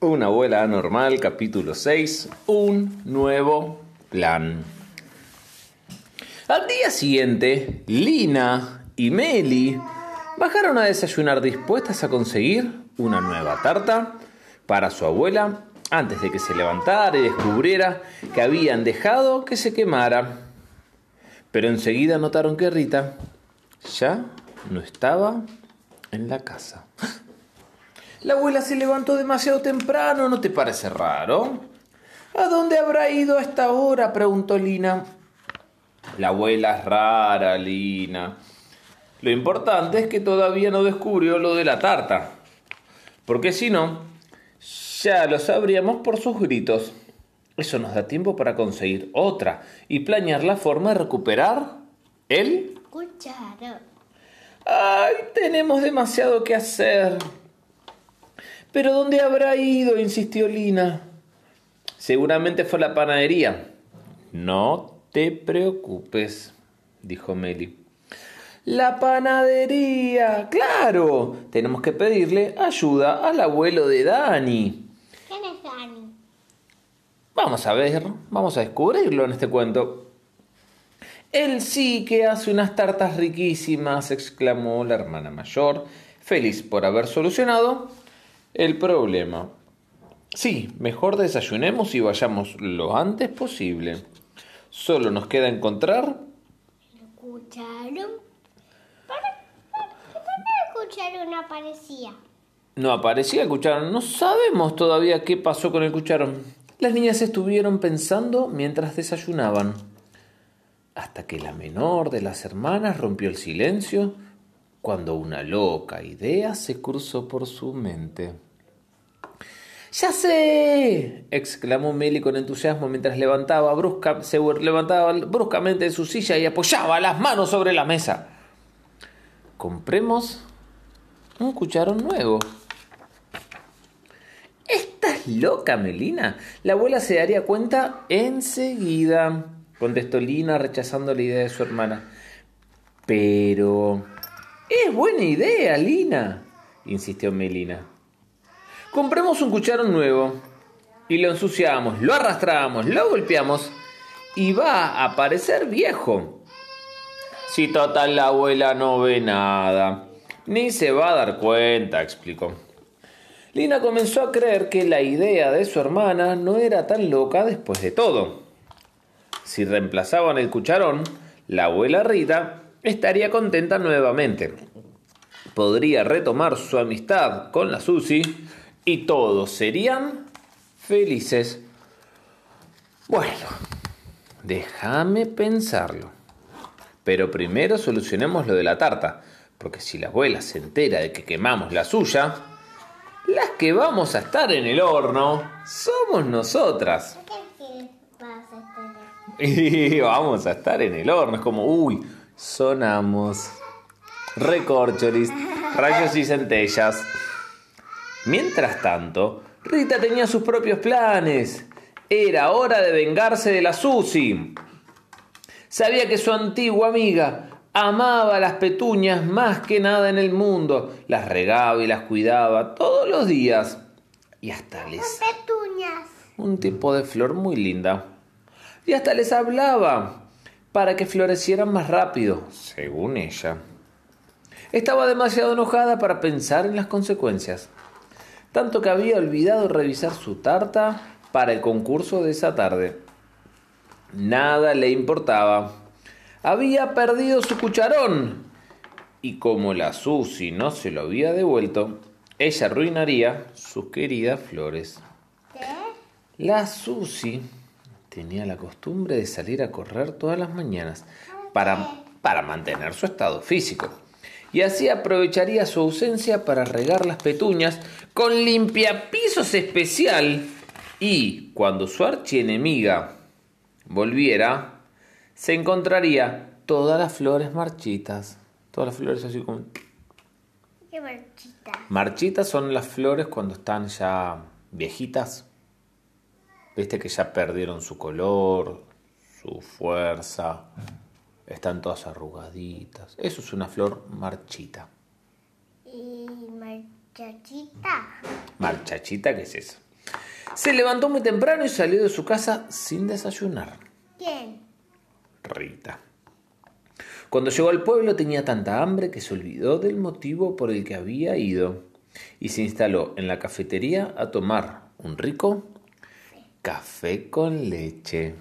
Una abuela anormal, capítulo 6, un nuevo plan. Al día siguiente, Lina y Meli bajaron a desayunar dispuestas a conseguir una nueva tarta para su abuela antes de que se levantara y descubriera que habían dejado que se quemara. Pero enseguida notaron que Rita ya no estaba en la casa. La abuela se levantó demasiado temprano, ¿no te parece raro? ¿A dónde habrá ido a esta hora? preguntó Lina. La abuela es rara, Lina. Lo importante es que todavía no descubrió lo de la tarta. Porque si no, ya lo sabríamos por sus gritos. Eso nos da tiempo para conseguir otra y planear la forma de recuperar el Cucharo. ¡Ay! Tenemos demasiado que hacer. ¿Pero dónde habrá ido? insistió Lina. Seguramente fue a la panadería. No te preocupes, dijo Meli. La panadería. Claro. Tenemos que pedirle ayuda al abuelo de Dani. ¿Quién es Dani? Vamos a ver, vamos a descubrirlo en este cuento. Él sí que hace unas tartas riquísimas, exclamó la hermana mayor, feliz por haber solucionado el problema. Sí, mejor desayunemos y vayamos lo antes posible. Solo nos queda encontrar... ¿El cucharo? ¿Para, para, ¿Por qué el cucharo no aparecía? No aparecía el cucharón. No sabemos todavía qué pasó con el cucharón. Las niñas estuvieron pensando mientras desayunaban. Hasta que la menor de las hermanas rompió el silencio cuando una loca idea se cruzó por su mente. ¡Ya sé! exclamó Meli con entusiasmo mientras levantaba levantaba bruscamente de su silla y apoyaba las manos sobre la mesa. Compremos un cucharón nuevo. ¿Estás loca, Melina? La abuela se daría cuenta enseguida, contestó Lina rechazando la idea de su hermana. Pero... Es buena idea, Lina, insistió Melina. Compremos un cucharón nuevo y lo ensuciamos, lo arrastramos, lo golpeamos y va a parecer viejo. Si total la abuela no ve nada, ni se va a dar cuenta, explicó. Lina comenzó a creer que la idea de su hermana no era tan loca después de todo. Si reemplazaban el cucharón, la abuela Rita estaría contenta nuevamente. Podría retomar su amistad con la Susi y todos serían felices. Bueno, déjame pensarlo. Pero primero solucionemos lo de la tarta, porque si la abuela se entera de que quemamos la suya, las que vamos a estar en el horno somos nosotras. ¿Qué vas a tener? Y vamos a estar en el horno. Es como, uy, sonamos. Recorcholis, rayos y centellas. Mientras tanto, Rita tenía sus propios planes. Era hora de vengarse de la Susi. Sabía que su antigua amiga amaba las petuñas más que nada en el mundo. Las regaba y las cuidaba todos los días. Y hasta les... Petuñas. Un tipo de flor muy linda. Y hasta les hablaba para que florecieran más rápido, según ella. Estaba demasiado enojada para pensar en las consecuencias, tanto que había olvidado revisar su tarta para el concurso de esa tarde. Nada le importaba. Había perdido su cucharón. Y como la Susi no se lo había devuelto, ella arruinaría sus queridas flores. ¿Qué? La Susi tenía la costumbre de salir a correr todas las mañanas para, para mantener su estado físico. Y así aprovecharía su ausencia para regar las petuñas con limpiapisos especial. Y cuando su archienemiga volviera, se encontraría todas las flores marchitas. Todas las flores así como... Qué marchita. Marchitas son las flores cuando están ya viejitas. Viste que ya perdieron su color, su fuerza, están todas arrugaditas. Eso es una flor marchita. Y marchachita. Marchachita, ¿qué es eso? Se levantó muy temprano y salió de su casa sin desayunar. ¿Quién? Rita. Cuando llegó al pueblo tenía tanta hambre que se olvidó del motivo por el que había ido y se instaló en la cafetería a tomar un rico café con leche.